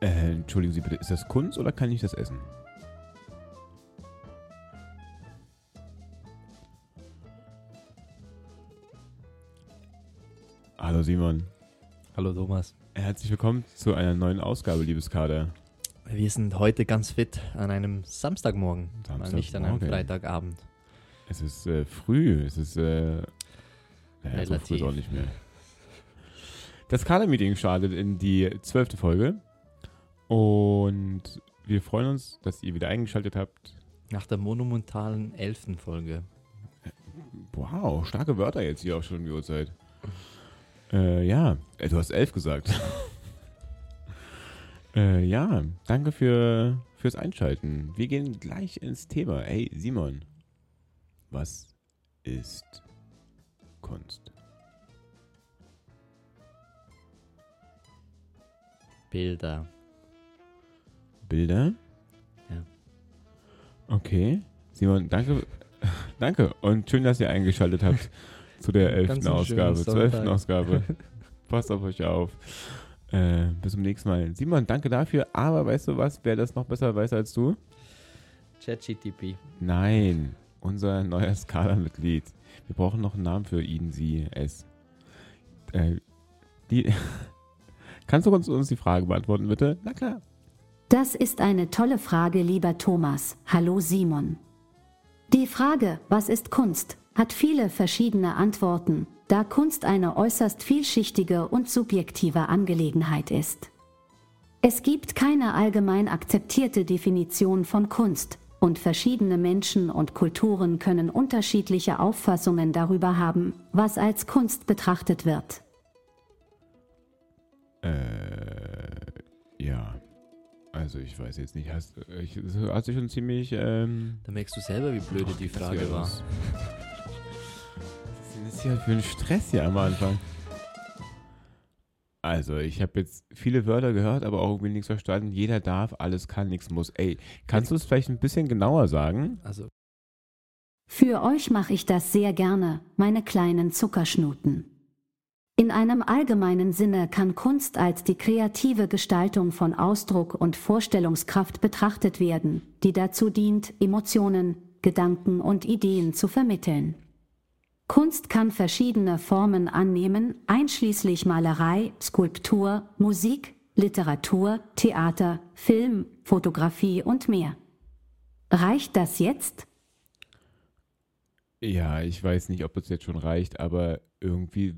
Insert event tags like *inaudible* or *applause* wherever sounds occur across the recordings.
Äh, entschuldigen Sie bitte, ist das Kunst oder kann ich das essen? Hallo Simon. Hallo Thomas. Herzlich willkommen zu einer neuen Ausgabe, liebes Kader. Wir sind heute ganz fit an einem Samstagmorgen, mal nicht an einem Samstagmorgen. Freitagabend. Es ist äh, früh, es ist äh, naja, so früh ist auch nicht mehr. Das Kader-Meeting startet in die zwölfte Folge und wir freuen uns, dass ihr wieder eingeschaltet habt. Nach der monumentalen elften Folge. Wow, starke Wörter jetzt hier auch schon um die Uhrzeit. Äh, ja, äh, du hast elf gesagt. *laughs* äh, ja, danke für, fürs Einschalten. Wir gehen gleich ins Thema. Hey, Simon, was ist Kunst? Bilder. Bilder? Ja. Okay. Simon, danke. *laughs* danke und schön, dass ihr eingeschaltet habt *laughs* zu der elften Ausgabe, zwölften. Ausgabe. *laughs* Passt auf euch auf. Äh, bis zum nächsten Mal. Simon, danke dafür, aber weißt du was, wer das noch besser weiß als du? ChatGTP. Nein, unser neuer Skala-Mitglied. Wir brauchen noch einen Namen für ihn, sie, es. Äh, die, kannst du uns, uns die Frage beantworten, bitte? Na klar. Das ist eine tolle Frage, lieber Thomas. Hallo Simon. Die Frage, was ist Kunst, hat viele verschiedene Antworten, da Kunst eine äußerst vielschichtige und subjektive Angelegenheit ist. Es gibt keine allgemein akzeptierte Definition von Kunst, und verschiedene Menschen und Kulturen können unterschiedliche Auffassungen darüber haben, was als Kunst betrachtet wird. Äh, ja. Also ich weiß jetzt nicht, hast, ich, das hat sich schon ziemlich, ähm, Da merkst du selber, wie blöde die Frage war. Was ist denn das hier für ein Stress hier am Anfang? Also, ich habe jetzt viele Wörter gehört, aber auch irgendwie nichts verstanden. Jeder darf, alles kann, nichts muss. Ey, kannst du es vielleicht ein bisschen genauer sagen? Also, Für euch mache ich das sehr gerne, meine kleinen Zuckerschnuten. In einem allgemeinen Sinne kann Kunst als die kreative Gestaltung von Ausdruck und Vorstellungskraft betrachtet werden, die dazu dient, Emotionen, Gedanken und Ideen zu vermitteln. Kunst kann verschiedene Formen annehmen, einschließlich Malerei, Skulptur, Musik, Literatur, Theater, Film, Fotografie und mehr. Reicht das jetzt? Ja, ich weiß nicht, ob das jetzt schon reicht, aber irgendwie,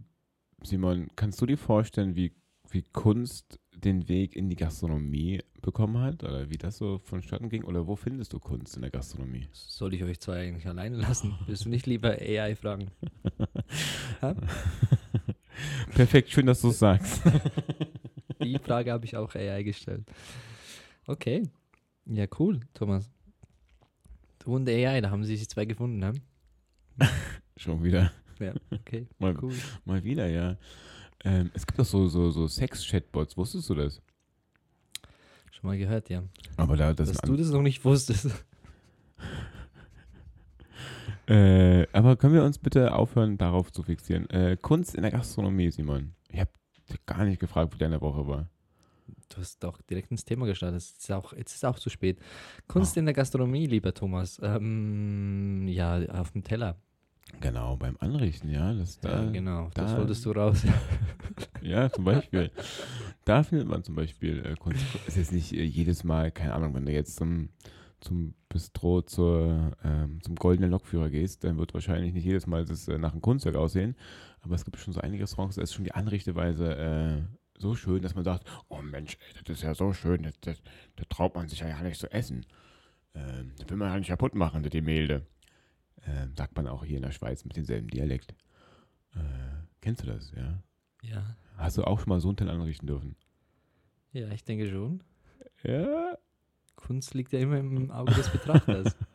Simon, kannst du dir vorstellen, wie, wie Kunst den Weg in die Gastronomie bekommen hat? Oder wie das so vonstatten ging? Oder wo findest du Kunst in der Gastronomie? soll ich euch zwei eigentlich alleine lassen? Willst du nicht lieber AI fragen? *laughs* Perfekt, schön, dass du es sagst. *laughs* Die Frage habe ich auch AI gestellt. Okay. Ja, cool, Thomas. Du und AI, da haben sich zwei gefunden, ne? *laughs* Schon wieder. Ja, okay. *laughs* Mal, Cool. mal wieder, ja. Ähm, es gibt doch so, so, so Sex-Chatbots, wusstest du das? Schon mal gehört, ja. Aber da, das Dass du das noch nicht wusstest. *laughs* Äh, aber können wir uns bitte aufhören, darauf zu fixieren? Äh, Kunst in der Gastronomie, Simon. Ich habe gar nicht gefragt, wie deine Woche war. Du hast doch direkt ins Thema gestartet. Jetzt ist auch, jetzt ist auch zu spät. Kunst in der Gastronomie, lieber Thomas. Ähm, ja, auf dem Teller. Genau, beim Anrichten, ja. Das, da, ja, genau. Das da- wolltest du raus. *laughs* Ja, zum Beispiel. da findet man zum Beispiel äh, Kunst. Es ist nicht äh, jedes Mal, keine Ahnung, wenn du jetzt zum, zum Bistro zur, ähm, zum goldenen Lokführer gehst, dann wird wahrscheinlich nicht jedes Mal das äh, nach einem Kunstwerk aussehen. Aber es gibt schon so einige Restaurants, da ist schon die Anrichteweise äh, so schön, dass man sagt, oh Mensch, ey, das ist ja so schön, das, das, das traut man sich ja gar nicht zu essen. Ähm, das will man ja nicht kaputt machen, das Gemälde. Ähm, sagt man auch hier in der Schweiz mit demselben Dialekt. Äh, kennst du das, ja? ja. Hast du auch schon mal so einen Teil anrichten dürfen? ja, ich denke schon. Ja. Kunst liegt ja immer im Auge des Betrachters. *laughs*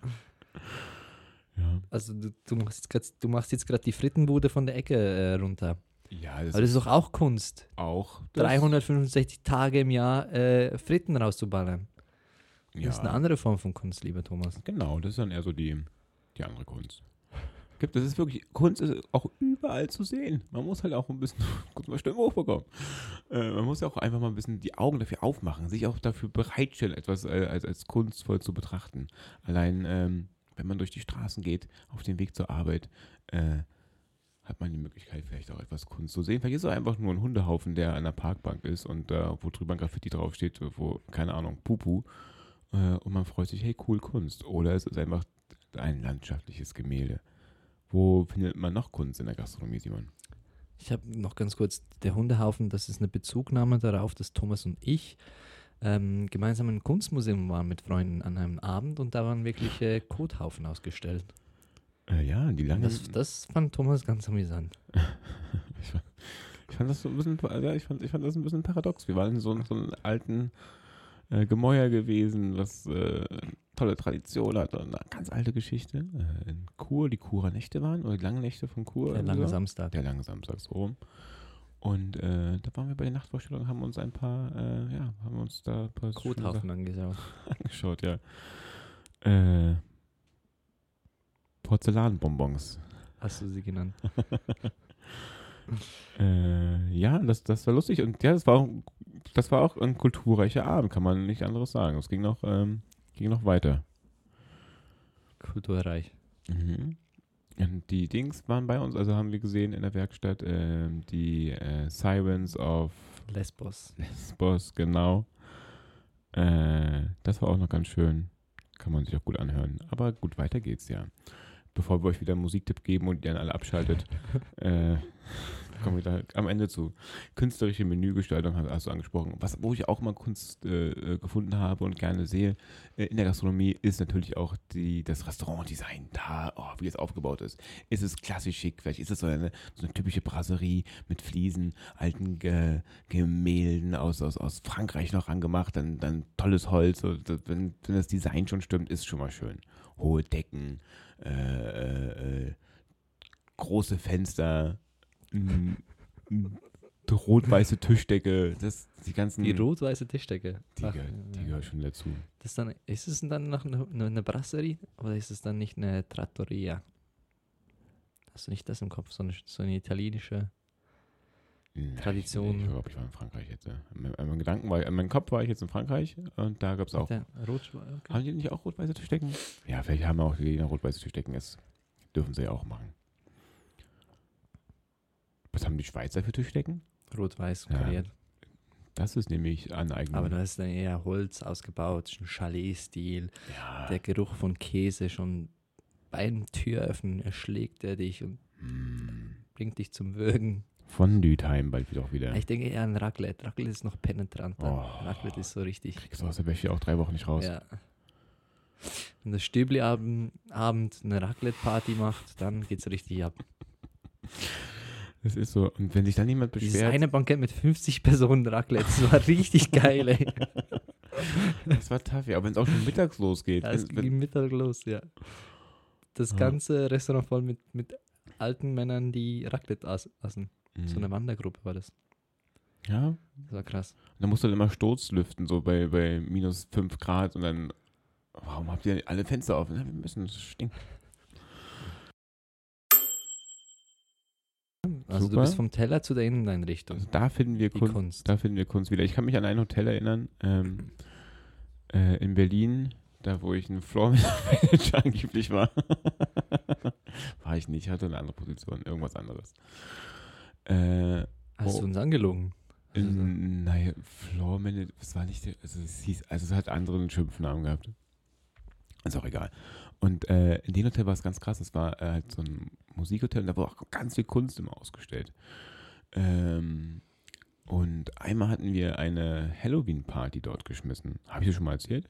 Ja, Also du, du machst jetzt grad, du machst jetzt gerade die Frittenbude von der Ecke äh, runter. ja das Aber das ist doch auch Kunst. auch. Das, 365 Tage im Jahr äh, Fritten rauszuballern. Das Ja, ist eine andere Form von Kunst, lieber Thomas. genau, das ist dann eher so die, die andere Kunst. Gibt, das ist wirklich, Kunst ist auch überall zu sehen. Man muss halt auch ein bisschen *laughs* kurz mal Stimme hochbekommen. Äh, man muss ja auch einfach mal ein bisschen die Augen dafür aufmachen, sich auch dafür bereitstellen, etwas äh, als, als kunstvoll zu betrachten. Allein, ähm, wenn man durch die Straßen geht, auf dem Weg zur Arbeit, äh, hat man die Möglichkeit, vielleicht auch etwas Kunst zu sehen. Vielleicht ist es einfach nur ein Hundehaufen, der an der Parkbank ist und äh, wo drüber ein Graffiti draufsteht, wo, keine Ahnung, Pupu. Äh, und man freut sich, hey, cool Kunst. Oder es ist einfach ein landschaftliches Gemälde. Wo findet man noch Kunst in der Gastronomie, Simon? Ich habe noch ganz kurz, der Hundehaufen, das ist eine Bezugnahme darauf, dass Thomas und ich ähm, gemeinsam im Kunstmuseum waren mit Freunden an einem Abend und da waren wirklich äh, Kothaufen ausgestellt. Äh, ja, die lange. Das, das fand Thomas ganz amüsant. *laughs* ich, fand, ich fand das so ein bisschen, also ich fand, ich fand das ein bisschen paradox. Wir waren in so, so einem alten äh, Gemäuer gewesen, was äh, tolle Tradition hat und eine ganz alte Geschichte. Äh, in Chur, die Churer Nächte waren, oder die langen Nächte von Chur. Der lange so. Samstag. Der lange Samstag, so rum. Und äh, da waren wir bei der Nachtvorstellung, haben uns ein paar, äh, ja, haben uns da ein paar Kothaufen angeschaut. *laughs* Angeschaut, ja. Äh, Porzellanbonbons. Hast du sie genannt? *laughs* Äh, ja, das, das war lustig und ja, das war auch, das war auch ein kulturreicher Abend, kann man nicht anderes sagen. Es ging noch, ähm, ging noch weiter. Kulturreich. Mhm. Und die Dings waren bei uns, also haben wir gesehen in der Werkstatt ähm, die äh, Sirens of Lesbos. Lesbos, genau. Äh, das war auch noch ganz schön. Kann man sich auch gut anhören. Aber gut, weiter geht's ja. Bevor wir euch wieder einen Musiktipp geben und ihr dann alle abschaltet, *laughs* äh, kommen wir da am Ende zu. Künstlerische Menügestaltung hast, du angesprochen. Was, wo ich auch mal Kunst äh, äh, gefunden habe und gerne sehe äh, in der Gastronomie, ist natürlich auch die, das Restaurantdesign. Da, oh, wie es aufgebaut ist. Ist es klassisch schick? Vielleicht ist es so eine, so eine typische Brasserie mit Fliesen, alten Ge Gemälden aus, aus, aus Frankreich noch angemacht, dann, dann tolles Holz. Wenn, wenn das Design schon stimmt, ist schon mal schön. Hohe Decken, äh, äh, äh, große Fenster, rot-weiße Tischdecke, das, die ganzen, Die die, rot-weiße Tischdecke. Ach, gehört, die ja. gehört schon dazu. Das dann, ist es dann noch eine, eine, Brasserie oder ist es dann nicht eine Trattoria? Hast du nicht das im Kopf? So eine, so eine italienische. Nein, Tradition. Ich, ich glaube, ich war in Frankreich jetzt. ja. In meinem- in meinem Gedanken war, in meinem Kopf war ich jetzt in Frankreich und da gab es auch. Rot, okay. Haben die nicht auch rot-weiße Tischdecken? Ja, vielleicht haben auch die rot-weiße Tischdecken. Das dürfen sie ja auch machen. Was haben die Schweizer für Tischdecken? Rot-Weiß Ja. kariert. Das ist nämlich Aneignung. Aber das ist dann eher Holz ausgebaut, schon Chalet-Stil. ja. Der Geruch von Käse schon beim Türöffnen erschlägt er dich und Mm. bringt dich zum Würgen. Von Lütheim bald wieder auch wieder. Ich denke eher an Raclette. Raclette ist noch penetranter. Oh. Raclette ist so richtig. Kriegst du aus der Wäsche auch drei Wochen nicht raus. Ja. Wenn das Stübli-Abend Abend eine Raclette-Party macht, dann geht's richtig ab. *laughs* Das ist so. Und wenn sich dann jemand Dieses beschwert, eine Bankett mit 50 Personen Raclette, das war richtig geil, ey. *laughs* das war tough, ja. Aber wenn es auch schon mittags losgeht. Ja, es ging Mittag los, ja. Das Ja. ganze Restaurant voll mit, mit alten Männern, die Raclette aßen. wenn, So eine Wandergruppe war das. Ja, Das war krass. dann musst du dann immer Sturzlüften, so bei, bei minus 5 Grad und dann, warum habt ihr alle Fenster offen? Ja, wir müssen, es stinkt. Also Super. du bist vom Teller zu der Inneneinrichtung. Also da finden wir Kunst, Kunst. da finden wir Kunst wieder. Ich kann mich an ein Hotel erinnern, ähm, äh, in Berlin, da wo ich ein Floor Manager *laughs* angeblich war. *laughs* war ich nicht, hatte eine andere Position, irgendwas anderes. Äh, Hast Oh. du uns angelogen? Also, naja, Floor Manager, es war nicht, der- also es hieß, also es hat anderen Schimpfnamen gehabt. Ist auch egal. Und äh, in dem Hotel war es ganz krass, es war äh, halt so ein Musikhotel und da wurde auch ganz viel Kunst immer ausgestellt. Ähm, und einmal hatten wir eine Halloween-Party dort geschmissen. Habe ich das schon mal erzählt?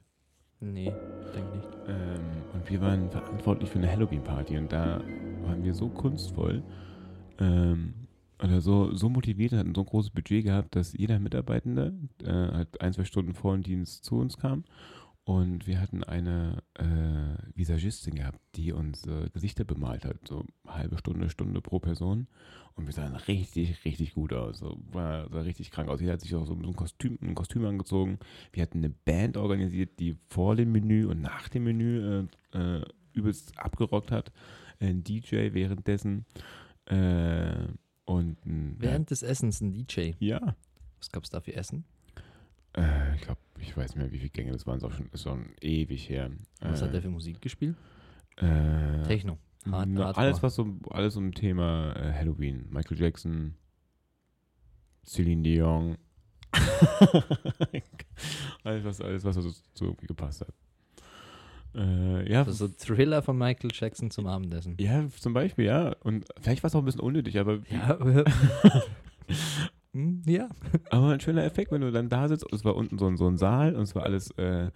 nee, denke nicht. Ähm, und wir waren verantwortlich für eine Halloween-Party und da waren wir so kunstvoll ähm, oder so, so motiviert und hatten so ein großes Budget gehabt, dass jeder Mitarbeitende äh, halt ein, zwei Stunden vor dem Dienst zu uns kam und wir hatten eine äh, Visagistin gehabt, die unsere Gesichter bemalt hat, so halbe Stunde, Stunde pro Person und wir sahen richtig, richtig gut aus, so, war, sah richtig krank aus. Jeder hat sich auch so ein Kostüm, ein Kostüm angezogen. Wir hatten eine Band organisiert, die vor dem Menü und nach dem Menü äh, äh, übelst abgerockt hat. Ein DJ währenddessen. Äh, und Während des Essens ein DJ. ja, Was gab es da für Essen? äh, ich glaube, ich weiß nicht mehr, wie viele Gänge das waren. Ist auch schon, ist schon ewig her. Was äh, hat der für Musik gespielt? äh, Techno. Hard- na, alles, was um, alles um Thema äh, Halloween. Michael Jackson, Celine Dion. *laughs* alles, was, alles, was so, so gepasst hat. Äh, ja, Also Thriller von Michael Jackson zum Abendessen. ja, zum Beispiel, ja. Und vielleicht war es auch ein bisschen unnötig, aber, Ja. *laughs* *laughs* Hm, ja. *laughs* aber ein schöner Effekt, wenn du dann da sitzt. Und es war unten so ein, so ein Saal und es war alles äh,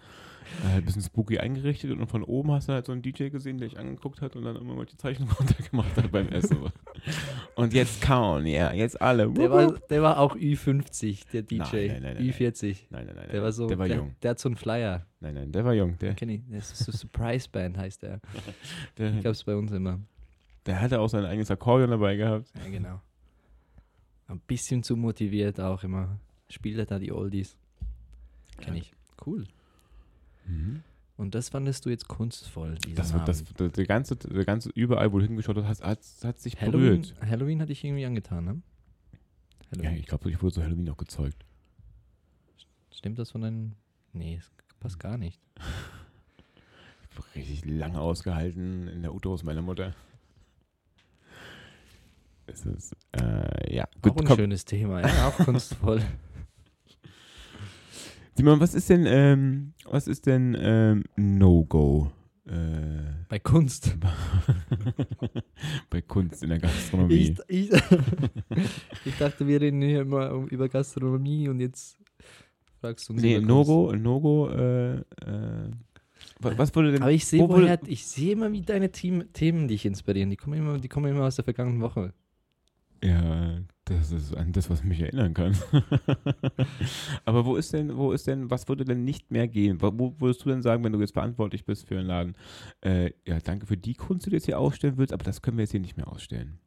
halt ein bisschen spooky eingerichtet und von oben hast du halt so einen DJ gesehen, der dich angeguckt hat und dann immer mal die Zeichnung *laughs* runtergemacht hat beim Essen. und jetzt kauen, ja, jetzt alle. Der war, der war auch Ü50, der DJ. Nein, nein, nein, nein, Ü40. nein, nein, nein. Der war so, der war der, jung. der hat so einen Flyer. Nein, nein, der war jung. Der, Kenn ich. Das ist so Surprise Band heißt der. *laughs* der, Ich gab's bei uns immer. der hatte auch sein eigenes Akkordeon dabei gehabt. Ja, genau. Ein bisschen zu motiviert auch immer. Spielt er da die Oldies. Kenn ich. Cool. Mhm. Und das fandest du jetzt kunstvoll, Das, wird- das, Abend. der, ganze, der ganze, überall, wo du hingeschaut hast, hat, hat, sich Halloween, berührt. Halloween hatte ich irgendwie angetan, ne? Ja, Halloween. ich glaube, ich wurde zu Halloween auch gezeugt. Stimmt das von deinen... Nee, das passt gar nicht. *laughs* Ich hab richtig lange ausgehalten in der Uterus meiner Mutter. Es ist, äh, ja. auch ein komm. schönes Thema, ja, *laughs* auch kunstvoll. Simon, was ist denn, ähm, was ist denn ähm, No-Go? Äh, Bei Kunst. *laughs* bei Kunst in der Gastronomie. Ich, ich, *laughs* ich dachte, wir reden hier immer über Gastronomie und jetzt fragst du uns nee, No-Go, No-Go, äh, äh, wa- was wurde denn, Aber ich sehe wo woher, ich sehe immer, wie deine Themen dich inspirieren. Die kommen immer, die kommen immer aus der vergangenen Woche. Ja, das ist an das, was mich erinnern kann. *laughs* Aber wo ist denn, wo ist denn, was würde denn nicht mehr gehen? Wo würdest du denn sagen, wenn du jetzt verantwortlich bist für einen Laden? Äh, ja, danke für die Kunst, die du jetzt hier ausstellen willst, aber das können wir jetzt hier nicht mehr ausstellen.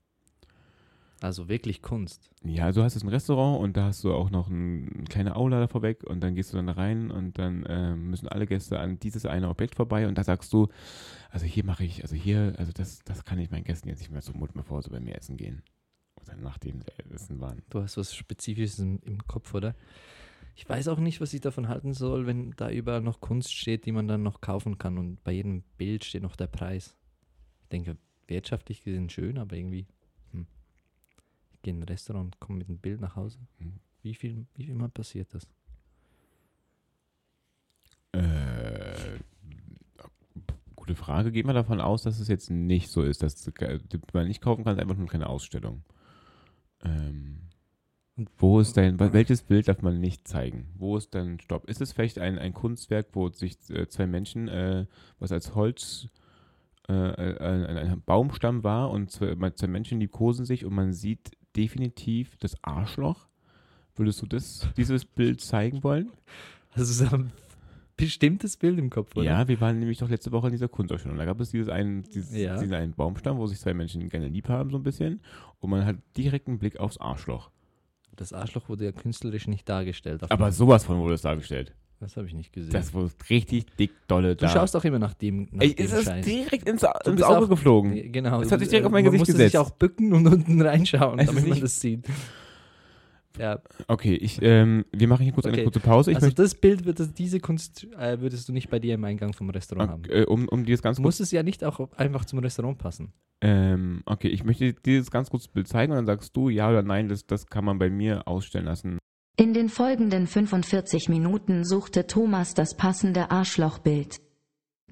Also wirklich Kunst. Ja, also du hast jetzt ein Restaurant und da hast du auch noch ein, eine kleine Aula da vorweg und dann gehst du dann da rein und dann ähm, müssen alle Gäste an dieses eine Objekt vorbei und da sagst du, also hier mache ich, also hier, also das, das kann ich meinen Gästen jetzt nicht mehr zumuten, bevor sie bei mir essen gehen. Oder nachdem sie essen waren. Du hast was Spezifisches im, im Kopf, oder? Ich weiß auch nicht, was ich davon halten soll, wenn da überall noch Kunst steht, die man dann noch kaufen kann und bei jedem Bild steht noch der Preis. Ich denke, wirtschaftlich gesehen schön, aber irgendwie, hm. Ich gehe in ein Restaurant und komme mit einem Bild nach Hause. Hm. Wie viel, wie viel Mal passiert das? Äh, gute Frage. Gehen wir davon aus, dass es jetzt nicht so ist, dass man nicht kaufen kann, ist einfach nur keine Ausstellung. Ähm, wo ist dein, wel- welches Bild darf man nicht zeigen? Wo ist dein Stopp? Ist es vielleicht ein, ein Kunstwerk, wo sich äh, zwei Menschen, äh, was als Holz, äh, ein, ein, Baumstamm war und zwei, zwei Menschen, die kosen sich und man sieht definitiv das Arschloch? Würdest du das, dieses Bild zeigen wollen? Also so ein bestimmtes Bild im Kopf, oder? Ja, wir waren nämlich doch letzte Woche in dieser Kunstausstellung. Da gab es dieses einen, dieses, Ja. diesen einen Baumstamm, wo sich zwei Menschen gerne lieb haben, so ein bisschen. Und man hat direkt einen Blick aufs Arschloch. Das Arschloch wurde ja künstlerisch nicht dargestellt. Aber sowas von wurde es dargestellt. das habe ich nicht gesehen. Das wurde richtig dick dolle du da. schaust auch immer nach dem, nach Ey, dem es ist Scheiß. direkt ins, Du ins Auge auch- geflogen. Genau. Es hat sich direkt auf mein man Gesicht musste gesetzt. sich auch bücken und unten reinschauen, Es damit man das sieht. Ja, Okay, ich, ähm, wir machen hier kurz eine Okay. kurze Pause. Ich also das Bild, wird das, diese Kunst äh, würdest du nicht bei dir im Eingang vom Restaurant haben. äh, um, um dieses ganz Muss es ja nicht auch einfach zum Restaurant passen. ähm, okay, ich möchte dieses ganz kurz Bild zeigen und dann sagst du ja oder nein, das, das kann man bei mir ausstellen lassen. In den folgenden 45 Minuten suchte Thomas das passende Arschlochbild.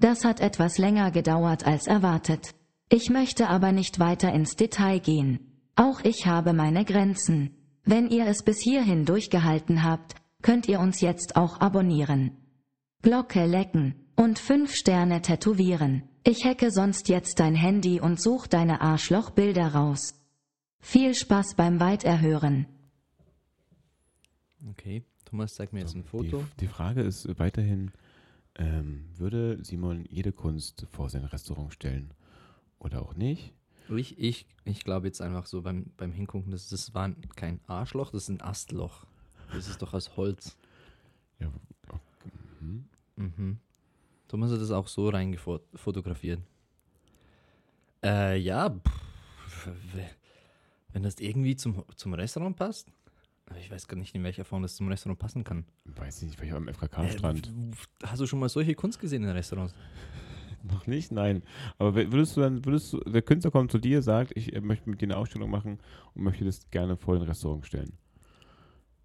Das hat etwas länger gedauert als erwartet. Ich möchte aber nicht weiter ins Detail gehen. Auch ich habe meine Grenzen. Wenn ihr es bis hierhin durchgehalten habt, könnt ihr uns jetzt auch abonnieren. Glocke lecken und 5 Sterne tätowieren. Ich hacke sonst jetzt dein Handy und such deine Arschlochbilder raus. Viel Spaß beim Weiterhören. Okay, Thomas zeigt mir jetzt ein Foto. Die, die Frage ist weiterhin, ähm, würde Simon jede Kunst vor sein Restaurant stellen oder auch nicht? Ich, ich, ich glaube jetzt einfach so beim, beim Hingucken, das, das war kein Arschloch, das ist ein Astloch. Das ist doch aus Holz. Ja, okay. mhm. Mhm. Thomas hat das auch so reingefotografiert. Äh, ja. pff, Wenn das irgendwie zum, zum Restaurant passt? Aber Ich weiß gar nicht, in welcher Form das zum Restaurant passen kann. Weiß nicht, vielleicht am FKK-Strand. Äh, hast du schon mal solche Kunst gesehen in Restaurants? Noch nicht, nein. Aber würdest du dann, würdest du, der Künstler kommt zu dir, sagt, ich äh, möchte mit dir eine Ausstellung machen und möchte das gerne vor den Restaurant stellen.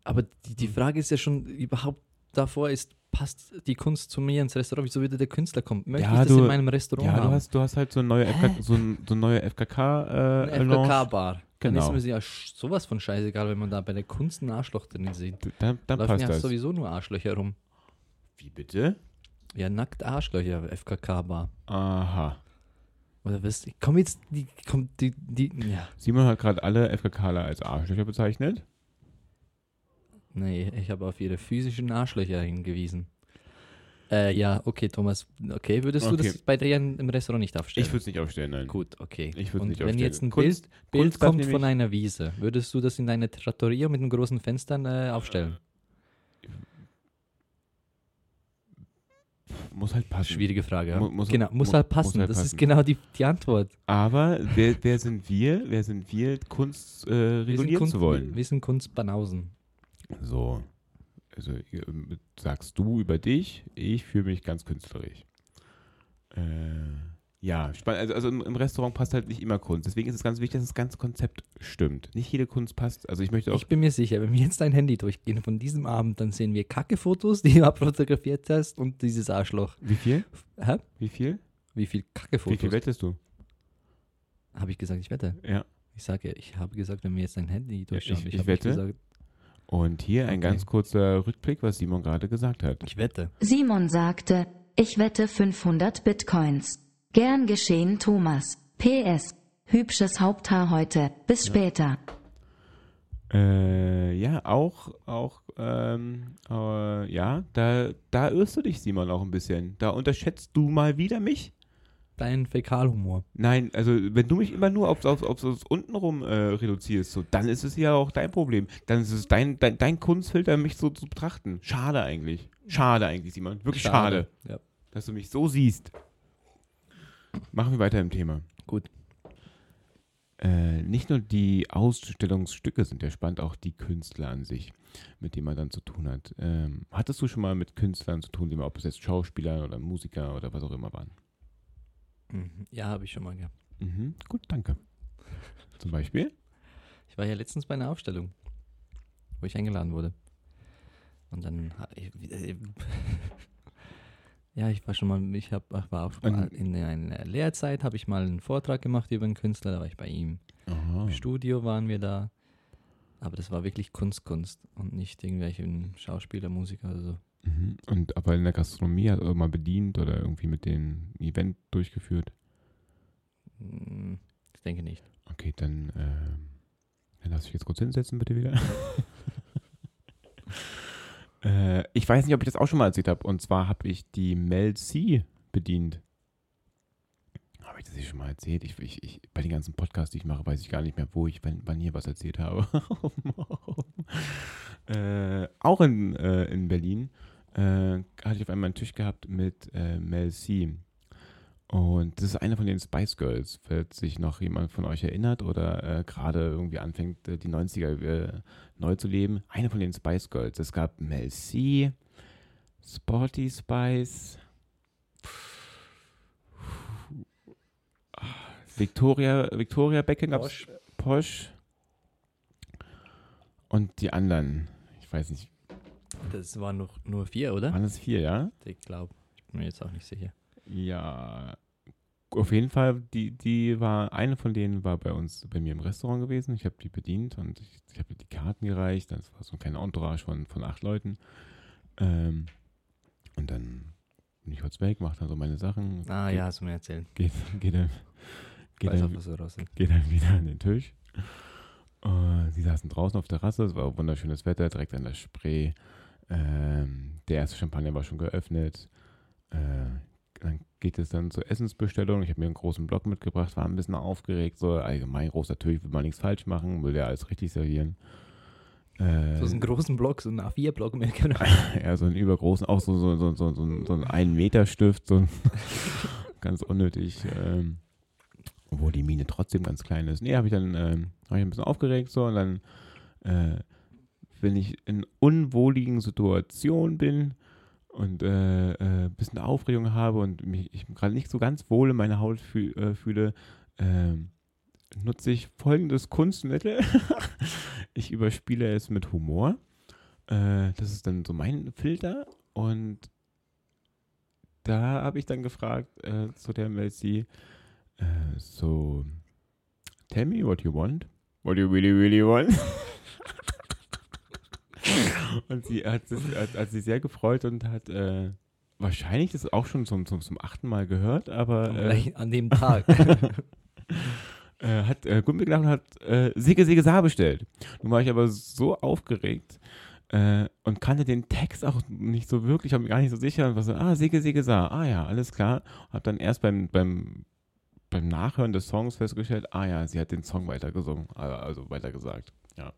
Aber die, die Frage ist ja schon überhaupt davor ist, passt die Kunst zu mir ins Restaurant? Wieso würde der Künstler kommen? Möchte Ja, ich das du- in meinem Restaurant Ja, du haben? hast, du hast halt so eine neue, FK, so, ein, so neue FKK äh. FKK-Bar. Dann Genau. ist mir ja sowas von scheißegal, wenn man da bei der Kunst ein Arschloch drin sieht. Dann, dann Laufen passt ja das. sowieso nur Arschlöcher rum. Wie bitte? Ja, nackt Arschlöcher, FKK-Bar. Aha. Oder was? Komm jetzt, die, kommt die, die, ja. Simon hat gerade alle FKKler als Arschlöcher bezeichnet. Nee, ich habe auf ihre physischen Arschlöcher hingewiesen. Äh, ja, okay, Thomas. Okay, würdest du Okay. das bei dir im Restaurant nicht aufstellen? Ich würde es nicht aufstellen, nein. Gut, okay. Ich würde nicht wenn aufstellen. jetzt ein Kunst- Bild, Bild Kunst kommt von einer Wiese, würdest du das in deine Trattoria mit den großen Fenstern äh, aufstellen? Muss halt passen. Schwierige Frage. Ja? Mu- muss- genau, muss mu- halt muss passen. halt das passen. ist genau die, die Antwort. Aber wer, wer sind wir? Wer sind wir, Kunst äh, Wir sind regulieren Kunst, zu wollen? Wir sind Kunstbanausen. So. Also äh, sagst du über dich, ich fühle mich ganz künstlerisch. Äh, ja, spannend. Also, also im, Restaurant passt halt nicht immer Kunst. Deswegen ist es ganz wichtig, dass das ganze Konzept stimmt. Nicht jede Kunst passt. Also ich möchte auch. Ich bin mir sicher, wenn wir jetzt dein Handy durchgehen von diesem Abend, dann sehen wir Kacke-Fotos, die du *laughs* abfotografiert hast und dieses Arschloch. wie viel? Hä? Wie viel? Wie viel Wie Kacke-Fotos? viel wettest du? Habe ich gesagt, ich wette. Ja. Ich sage, ich habe gesagt, wenn wir jetzt dein Handy durchschauen. ich- ich habe nicht wette. Gesagt, Und hier ein Okay. ganz kurzer Rückblick, was Simon gerade gesagt hat. ich wette. Simon sagte, ich wette 500 Bitcoins. Gern geschehen, Thomas. PS. Hübsches Haupthaar heute. Bis später. Äh, ja, auch, auch, ähm, äh, ja, da, da irrst du dich, Simon, auch ein bisschen. Da unterschätzt du mal wieder mich. Dein Fäkalhumor. Nein, also wenn du mich immer nur auf, auf, auf das untenrum äh, reduzierst, so, dann ist es ja auch dein Problem. Dann ist es dein, dein, dein Kunstfilter, mich so zu betrachten. Schade eigentlich. Schade eigentlich, Simon. Wirklich schade, Ja. dass du mich so siehst. Machen wir weiter im Thema. Gut. Äh, nicht nur die Ausstellungsstücke sind ja spannend, auch die Künstler an sich, mit denen man dann zu tun hat. Ähm, hattest du schon mal mit Künstlern zu tun, die mal, ob es jetzt Schauspieler oder Musiker oder was auch immer waren? Mhm. Ja, habe ich schon mal gehabt. Mhm, gut, danke. Zum Beispiel? Ich war ja letztens bei einer Aufstellung, wo ich eingeladen wurde. Und dann ich, äh, ja, ich war schon mal, ich hab, war auch mal in einer Lehrzeit, habe ich mal einen Vortrag gemacht über einen Künstler, da war ich bei ihm. Aha. Im Studio waren wir da. Aber das war wirklich Kunst, Kunst und nicht irgendwelche Schauspieler, Musiker oder so. Mhm. Und aber in der Gastronomie hat er mal bedient oder irgendwie mit dem Event durchgeführt. Hm, Ich denke nicht. Okay, dann, ähm, dann du dich jetzt kurz hinsetzen, bitte wieder. *laughs* äh, ich weiß nicht, ob ich das auch schon mal erzählt habe. Und zwar habe ich die Mel C bedient. Habe ich das hier schon mal erzählt? Ich, ich, ich, bei den ganzen Podcasts, die ich mache, weiß ich gar nicht mehr, wo ich wann, wann hier was erzählt habe. *laughs* äh, auch in, äh, in Berlin äh, hatte ich auf einmal einen Tisch gehabt mit äh, Mel C. Und das ist eine von den Spice Girls, falls sich noch jemand von euch erinnert oder äh, gerade irgendwie anfängt, äh, die 90er äh, neu zu leben. Eine von den Spice Girls. Es gab Mel C, Sporty Spice, Victoria, Victoria Beckham Posh. Posh und die anderen. Ich weiß nicht, Das waren noch nur vier, oder? waren es vier, ja? Ich glaube. Ich bin mir jetzt auch nicht sicher. Ja, auf jeden Fall, die, die war, eine von denen war bei uns, bei mir im Restaurant gewesen. Ich habe die bedient und ich, ich habe die Karten gereicht. Das war so ein kleiner Entourage von, von acht Leuten. Ähm, und dann bin ich kurz weg, mache dann so meine Sachen. Ah geht, ja, hast du mir erzählt. Geht, geht, dann, geht, dann, auch, geht dann wieder an den Tisch. Äh, sie saßen draußen auf der Terrasse, es war wunderschönes Wetter, direkt an der Spree. Ähm, der erste Champagner war schon geöffnet. Äh, dann geht es dann zur Essensbestellung. Ich habe mir einen großen Block mitgebracht, war ein bisschen aufgeregt. So allgemein großer Tisch, will man nichts falsch machen, will der alles richtig servieren. Äh, So einen großen Block, so einen A4-Block mehr. Genau. *laughs* ja, so einen übergroßen, auch so, so, so, so, so, so ein 1 Meter Stift, so ein *laughs* ganz unnötig. Ähm, Obwohl die Mine trotzdem ganz klein ist. Nee, habe ich dann ähm, hab ich ein bisschen aufgeregt so und dann, äh, wenn ich in unwohligen Situationen bin und äh, äh, ein bisschen Aufregung habe und mich ich gerade nicht so ganz wohl in meiner Haut fühl, äh, fühle, ähm, nutze ich folgendes Kunstmittel. *laughs* ich überspiele es mit Humor. Äh, das ist dann so mein Filter und da habe ich dann gefragt äh, zu der Melzi, äh, so, tell me what you want. What you really, really want. *laughs* und sie hat, sich, hat, hat sich sehr gefreut und hat äh, wahrscheinlich das auch schon zum, zum, zum achten Mal gehört, aber äh, an dem *laughs* Tag. äh, hat äh, gut mitgelacht und hat äh, Sigge Sigge Saar bestellt. Nun war ich aber so aufgeregt äh, und kannte den Text auch nicht so wirklich, war mir gar nicht so sicher. Und war so, ah, Sigge Sigge Saar, ah ja, alles klar. Hab dann erst beim, beim, beim Nachhören des Songs festgestellt, ah ja, sie hat den Song weitergesungen, also also weitergesagt, ja.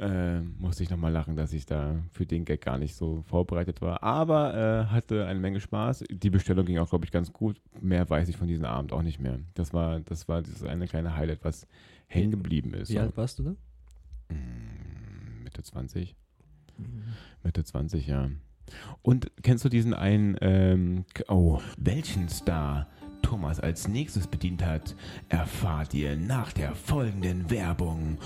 Äh, musste ich nochmal lachen, dass ich da für den Gag gar nicht so vorbereitet war. Aber äh, hatte eine Menge Spaß. Die Bestellung ging auch, glaube ich, ganz gut. Mehr weiß ich von diesem Abend auch nicht mehr. Das war, das war dieses eine kleine Highlight, was hängen geblieben ist. Wie alt warst du da? Mm, Mitte 20. Mitte 20, ja. Und kennst du diesen einen, ähm, oh, welchen Star Thomas als nächstes bedient hat, erfahrt ihr nach der folgenden Werbung.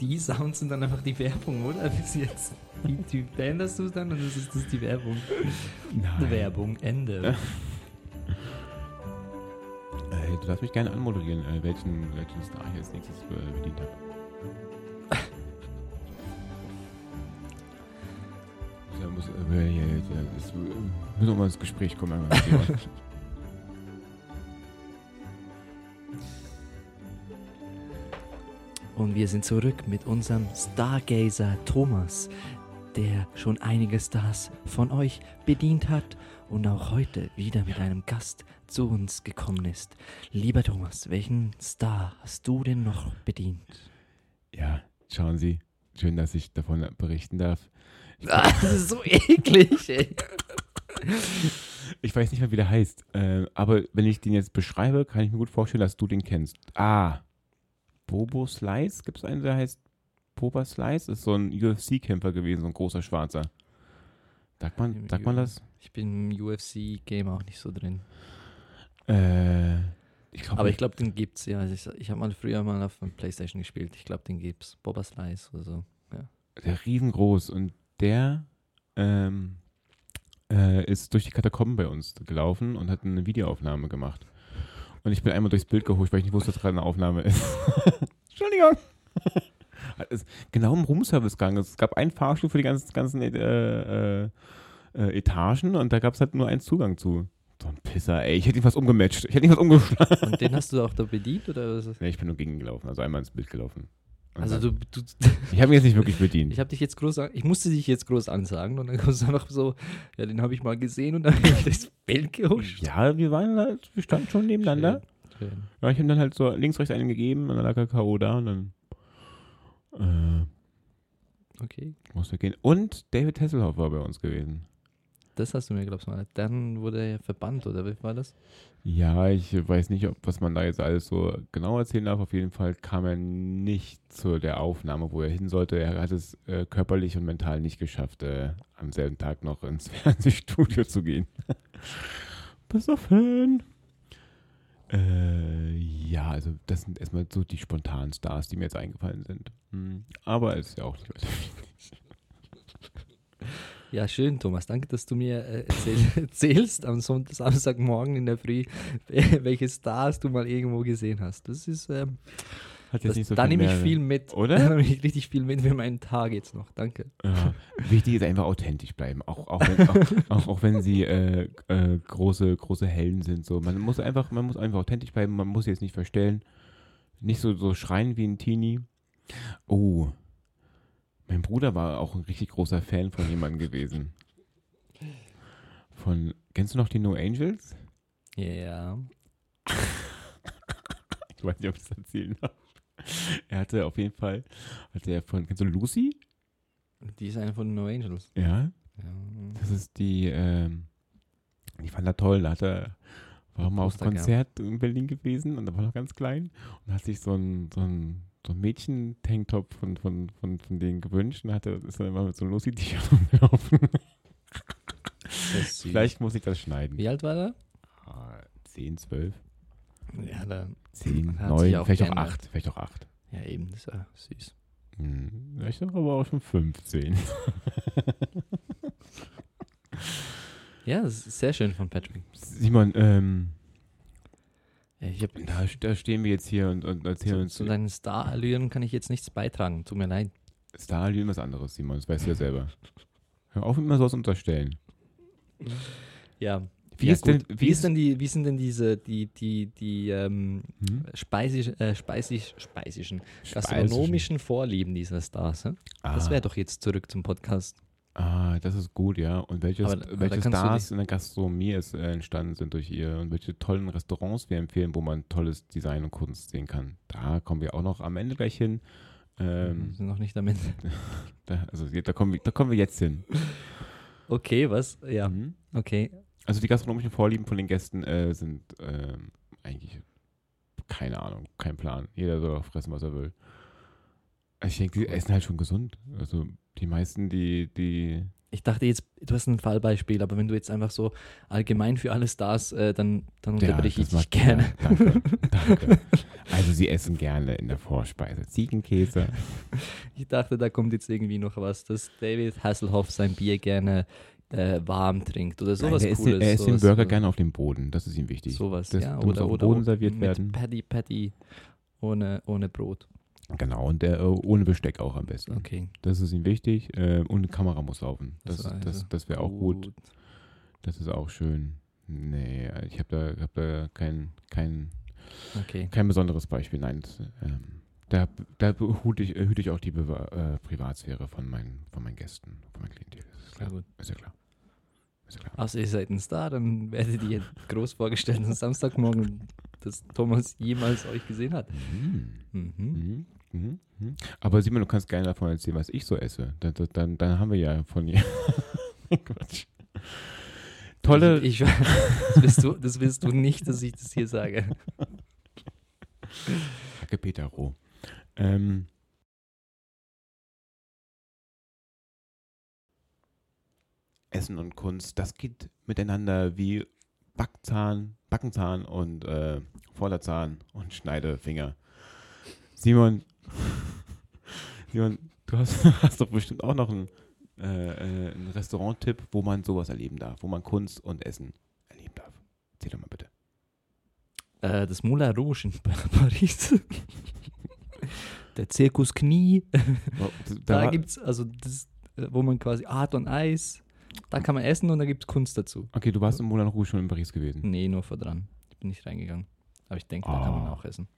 Die Sounds sind dann einfach die Werbung, oder? *laughs* Bis jetzt. Die, die änderst du es dann und das ist, das ist die Werbung. Nein. Werbung, Ende. *laughs* Äh, du darfst mich gerne anmoderieren, äh, welchen, welchen Star ich als nächstes äh, bedient habe. *laughs* Ja, muss, das, müssen wir mal ins Gespräch kommen. *laughs* Und wir sind zurück mit unserem Stargazer Thomas, der schon einige Stars von euch bedient hat und auch heute wieder mit einem Gast zu uns gekommen ist. Lieber Thomas, welchen Star hast du denn noch bedient? ja, schauen Sie, schön, dass ich davon berichten darf. *laughs* Das ist so eklig, ey. Ich weiß nicht mehr, wie der heißt, äh, aber wenn ich den jetzt beschreibe, kann ich mir gut vorstellen, dass du den kennst. Ah, Bobo Slice? Gibt es einen, der heißt Boba Slice? Ist so ein UFC-Kämpfer gewesen, so ein großer Schwarzer. Sagt man, sagt man das? Ich bin im UFC-Game auch nicht so drin. Äh, ich glaube, Aber ich glaube, den gibt's, ja. Also ich ich habe mal früher mal auf dem Playstation gespielt. Ich glaube, den gibt's. Boba Slice oder so. der riesengroß und der ähm, äh, ist durch die Katakomben bei uns gelaufen und hat eine Videoaufnahme gemacht. Und ich bin einmal durchs Bild gehuscht, weil ich nicht wusste, dass gerade eine Aufnahme ist. *laughs* Entschuldigung. *laughs* Genau im Roomservice gegangen. Es gab einen Fahrstuhl für die ganzen, ganzen äh, äh, Etagen und da gab es halt nur einen Zugang zu. So ein Pisser, ey. Ich hätte ihn fast umgematcht. Ich hätte ihn fast umgeschlagen. Und den hast du auch da bedient oder was? Nee, ich bin nur gegen ihn gelaufen, also einmal ins Bild gelaufen. Also du, du *laughs* ich habe ihn jetzt nicht wirklich bedient. ich habe dich jetzt groß, ich musste dich jetzt groß ansagen und dann kommst du einfach so, ja, den habe ich mal gesehen und dann *laughs* habe ich das Bild gehuscht. Ja, wir waren halt, wir standen schon nebeneinander. Schön, schön. Ja, ich habe dann halt so links, rechts einen gegeben und dann lag er K.O. da und dann äh, Okay, musste gehen. Und David Hasselhoff war bei uns gewesen. das hast du mir, glaubst du mal. Dann wurde er verbannt oder wie war das? Ja, ich weiß nicht, ob, was man da jetzt alles so genau erzählen darf. Auf jeden Fall kam er nicht zu der Aufnahme, wo er hin sollte. Er hat es äh, körperlich und mental nicht geschafft, äh, am selben Tag noch ins *laughs* Fernsehstudio zu gehen. *laughs* Besoffen. Äh, ja, also das sind erstmal so die spontanen Stars, die mir jetzt eingefallen sind. Hm, aber ist ja auch weiter. Ja, schön, Thomas. Danke, dass du mir äh, erzähl, *laughs* erzählst am Sonntag, Samstagmorgen in der Früh, *laughs* welche Stars du mal irgendwo gesehen hast. Das ist, ähm, Hat jetzt das, nicht so da nehme ich viel mit. Oder? *laughs* Da nehme ich richtig viel mit für meinen Tag jetzt noch. Danke. Ja, wichtig ist einfach authentisch bleiben, auch, auch, wenn, auch, auch, wenn sie äh, äh, große, große Helden sind. So. Man, muss einfach, man muss einfach authentisch bleiben, man muss sie jetzt nicht verstellen. Nicht so, so schreien wie ein Teenie. Oh, mein Bruder war auch ein richtig großer Fan von jemandem gewesen. Von, kennst du noch die No Angels? Ja. *laughs* Ich weiß nicht, ob ich das erzählen darf. Er hatte auf jeden Fall, hatte er von, kennst du Lucy? Die ist eine von den No Angels. Ja. Ja. Das ist die, ähm, ich fand das toll, da hat er, war mal auf einem. Konzert in Berlin gewesen und da war noch ganz klein und hat sich so ein, so ein, so ein Mädchen-Tanktop von, von, von, von denen gewünscht und hat er, ist dann immer mit so einem Lucy-T-Shirt *laughs* rumgelaufen. Das ist süß. Vielleicht muss ich das schneiden. Wie alt war er? Ah, 10, 12, Ja, da, 10, Hat sich 9, auch vielleicht auch geändert. 8, vielleicht auch 8. ja eben, das war süß. Hm, ich dachte aber auch schon 15. *laughs* Ja, das ist sehr schön von Patrick. Simon, ähm, Ja, ich hab, da, da stehen wir jetzt hier und, und erzählen zu, uns zu deinen Star-Allüren kann ich jetzt nichts beitragen. Tut mir leid. Stalin was anderes, Simon, das weißt du ja selber. Hör auf, immer sowas unterstellen. Ja. Wie ja, ist denn- gut. wie wie ist ist- denn die, wie sind denn diese, die, die, die ähm, Hm? speisisch, äh, speisisch, speisischen, gastronomischen Vorlieben dieser Stars? Das ah, wäre doch jetzt zurück zum Podcast. Ah, das ist gut, ja. Und welche, Aber- aber welche Stars in der Gastronomie es, äh, entstanden sind durch ihr und welche tollen Restaurants wir empfehlen, wo man tolles Design und Kunst sehen kann. Da kommen wir auch noch am Ende gleich hin. Wir Ähm, sind noch nicht damit. *laughs* da, also da kommen, wir, da kommen wir jetzt hin. Okay, was? Ja, Mhm. okay. Also die gastronomischen Vorlieben von den Gästen äh, sind ähm, eigentlich keine Ahnung, kein Plan. Jeder soll auch fressen, was er will. Ich denke, die essen halt schon gesund. Also die meisten, die, die. Ich dachte jetzt, du hast ein Fallbeispiel, aber wenn du jetzt einfach so allgemein für alle Stars, äh, dann, dann unterbreche ich das dich gerne. Ja, danke, *laughs* danke. Also sie essen gerne in der Vorspeise Ziegenkäse. Ich dachte, da kommt jetzt irgendwie noch was, dass David Hasselhoff sein Bier gerne äh, warm trinkt oder Nein, sowas er isst, Cooles. den- er isst den Burger äh, gerne auf dem Boden. Das ist ihm wichtig. Sowas, Das- ja. der muss Oder, auf dem oder Boden serviert mit werden. Patty, Patty ohne, ohne Brot. Genau, und der äh, ohne Besteck auch am besten. Okay. Das ist ihm wichtig. Äh, und eine Kamera muss laufen. Das, Das war das, also das wäre auch gut. Das ist auch schön. Nee, ich habe da, hab da kein, kein, Okay. kein besonderes Beispiel. Nein, das, ähm, da, da hüte ich, hüte ich auch die Bewa äh, Privatsphäre von meinen, von meinen Gästen, von meinem Klientel. Das ist klar. gut. Ist ja klar. Ist ja klar. Außer ihr seid ein Star, dann werdet ihr groß vorgestellt am Samstagmorgen, dass Thomas jemals euch gesehen hat. Mhm. Mhm. Mhm. Mhm. Mhm. Aber Simon, du kannst gerne davon erzählen, was ich so esse. Dann, dann- dann, haben wir ja von dir. *laughs* Quatsch. Tolle. Ich, ich, das, willst du, das willst du nicht, dass ich das hier sage. Danke, Peter Roh. Ähm, Essen und Kunst, das geht miteinander wie Backzahn, Backenzahn und äh, Vorderzahn und Schneidefinger. Simon, *laughs* Simon, du hast, *laughs* hast doch bestimmt auch noch einen, äh, äh, einen Restaurant-Tipp, wo man sowas erleben darf, wo man Kunst und Essen erleben darf. Erzähl doch mal bitte. Äh, das Moulin Rouge in Pa- *laughs* Paris. Der Zirkus Knie. Oh, Da, gibt es, also das, äh, wo man quasi Art und Eis, da kann man essen und da gibt es Kunst dazu. Okay, du warst im Moulin Rouge schon in Paris gewesen. Nee, nur vor dran. Ich bin nicht reingegangen. Aber ich denke, da kann man Ah. auch essen.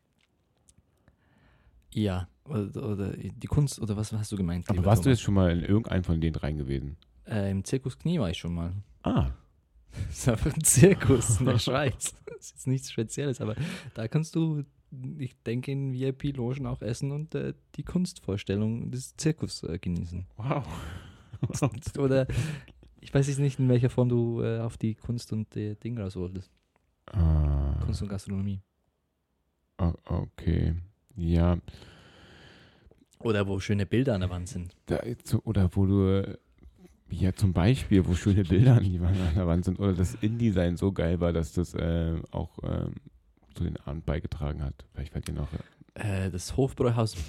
Ja, oder, oder die Kunst, oder was hast du gemeint? Aber warst du Thomas? jetzt schon mal in irgendeinem von denen rein gewesen? Äh, Im Zirkus Knie war ich schon mal. Ah, *laughs* Das ist einfach ein Zirkus in der Schweiz. Das ist jetzt nichts Spezielles, aber da kannst du, ich denke, in VIP-Logen auch essen und äh, die Kunstvorstellung des Zirkus äh, genießen. wow. *laughs* Oder ich weiß jetzt nicht, in welcher Form du äh, auf die Kunst und äh, Ding raus wolltest. ah, Kunst und Gastronomie. o- okay. Ja, Oder wo schöne Bilder an der Wand sind. da, oder wo du, äh, ja zum Beispiel, wo schöne Bilder an, die Wand- an der Wand sind oder das InDesign so geil war, dass das äh, auch ähm, zu den Abend beigetragen hat. Vielleicht fällt dir noch. Äh, das Hofbräuhaus. *laughs*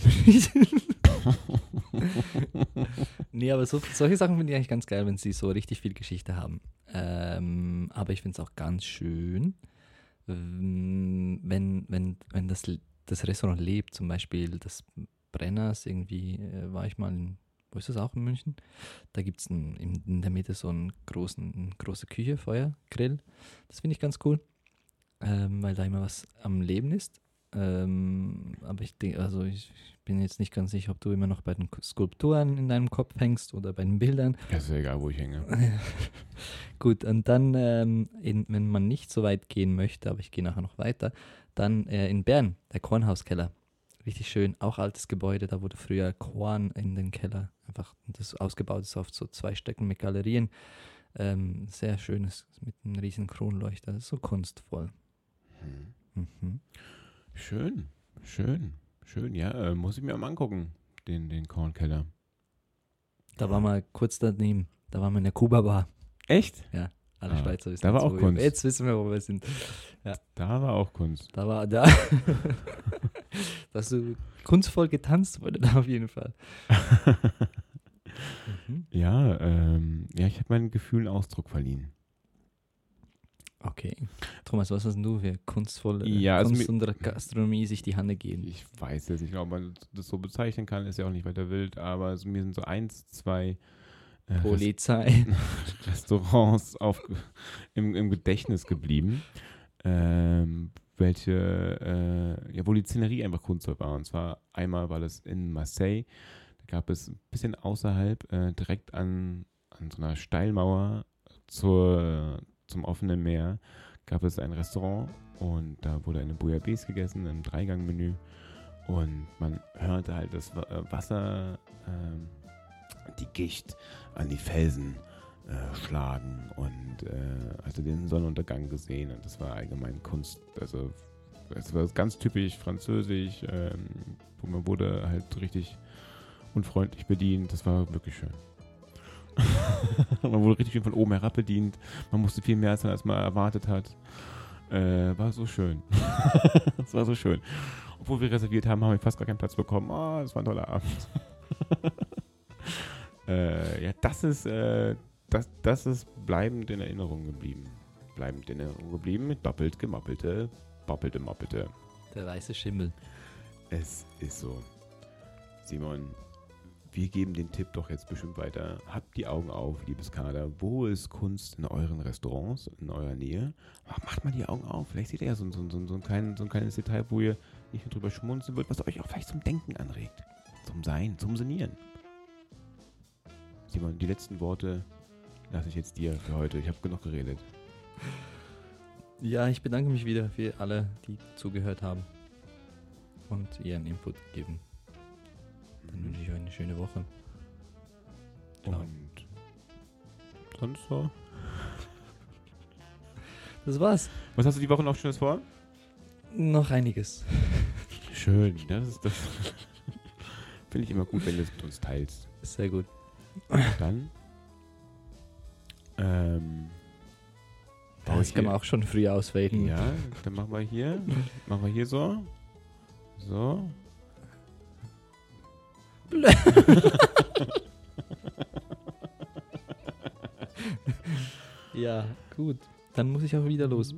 nee, aber so, solche Sachen finde ich eigentlich ganz geil, wenn sie so richtig viel Geschichte haben. Ähm, aber ich finde es auch ganz schön, ähm, wenn, wenn, wenn das, das Restaurant lebt, zum Beispiel das Brenners, irgendwie äh, war ich mal in, wo ist das auch in München? Da gibt es in, in der Mitte so einen großen, eine große Küche, Feuer, Grill. Das finde ich ganz cool, ähm, weil da immer was am Leben ist. Ähm, aber ich denke, also ich bin jetzt nicht ganz sicher, ob du immer noch bei den Skulpturen in deinem Kopf hängst oder bei den Bildern. Ja, ist ja egal, wo ich hänge. *laughs* Gut, und dann, ähm, in, wenn man nicht so weit gehen möchte, aber ich gehe nachher noch weiter, dann äh, in Bern, der Kornhauskeller. Richtig schön. Auch altes Gebäude, da wurde früher Korn in den Keller einfach das ausgebaut ist auf so zwei Stecken mit Galerien. Ähm, sehr schönes mit einem riesen Kronleuchter. So kunstvoll. Hm. Mhm. Schön, schön, schön. Ja, äh, muss ich mir mal angucken, den, den Kornkeller. Da war mal kurz daneben. Da waren wir in der Kuba-Bar. Echt? Alle Ah, Schweizer wissen da war jetzt, auch wo wir- Kunst. Jetzt wissen wir, wo wir sind. Da war auch Kunst. Da war da. *laughs* Dass du kunstvoll getanzt wurde da auf jeden Fall. *laughs* Mhm. Ja, ähm, ja, ich habe meinen Gefühlen Ausdruck verliehen. Okay. Thomas, was hast du für kunstvolle Ja, also Kunst mir- und Gastronomie sich die Hände gehen? Ich weiß jetzt nicht, ob man das so bezeichnen kann, ist ja auch nicht weiter wild, aber es, mir sind so eins, zwei äh, Rest- Polizei. *laughs* Restaurants auf, im, im Gedächtnis geblieben, ähm, welche, äh, ja, wo die Szenerie einfach kunstvoll war. Und zwar einmal war das in Marseille, da gab es ein bisschen außerhalb, äh, direkt an, an so einer Steilmauer zur, zum offenen Meer, gab es ein Restaurant und da wurde eine Bouillabaisse gegessen, ein Dreigangmenü. Und man hörte halt das äh, Wasser, ähm, die Gicht an die Felsen äh, schlagen und äh, also den Sonnenuntergang gesehen und das war allgemein Kunst. Also es war ganz typisch französisch, ähm, man wurde halt richtig unfreundlich bedient. Das war wirklich schön. *laughs* man wurde richtig schön von oben herab bedient. Man musste viel mehr zahlen, als man erwartet hat. Äh, war so schön. *laughs* das war so schön. Obwohl wir reserviert haben, haben wir fast gar keinen Platz bekommen. Oh, das war ein toller Abend. *laughs* äh, ja, das ist, äh, das, das ist bleibend in Erinnerung geblieben. Bleibend in Erinnerung geblieben. Doppelt gemappelte, boppelte, moppelte. Der weiße Schimmel. Es ist so. Simon, wir geben den Tipp doch jetzt bestimmt weiter. Habt die Augen auf, liebes Kader. Wo ist Kunst in euren Restaurants, in eurer Nähe? Mach- Macht mal die Augen auf. Vielleicht seht ihr ja so, so, so, so, ein, klein, so ein kleines Detail, wo ihr nicht nur drüber schmunzeln wird, was euch auch vielleicht zum Denken anregt. Zum Sein, zum Sinnieren. Simon, die letzten Worte lasse ich jetzt dir für heute. Ich habe genug geredet. Ja, ich bedanke mich wieder für alle, die zugehört haben und ihren Input geben. Dann wünsche ich euch eine schöne Woche. Ciao. Und sonst so? Das war's. Was hast du die Woche noch Schönes vor? Noch einiges. Schön, das ist das. *laughs* Finde ich immer gut, wenn du es mit uns teilst. Sehr gut. Dann. Ähm. baue Das kann man auch schon früh auswählen. Ja, dann machen wir hier. machen wir hier so. So. *laughs* ja, gut. Dann muss ich auch wieder los.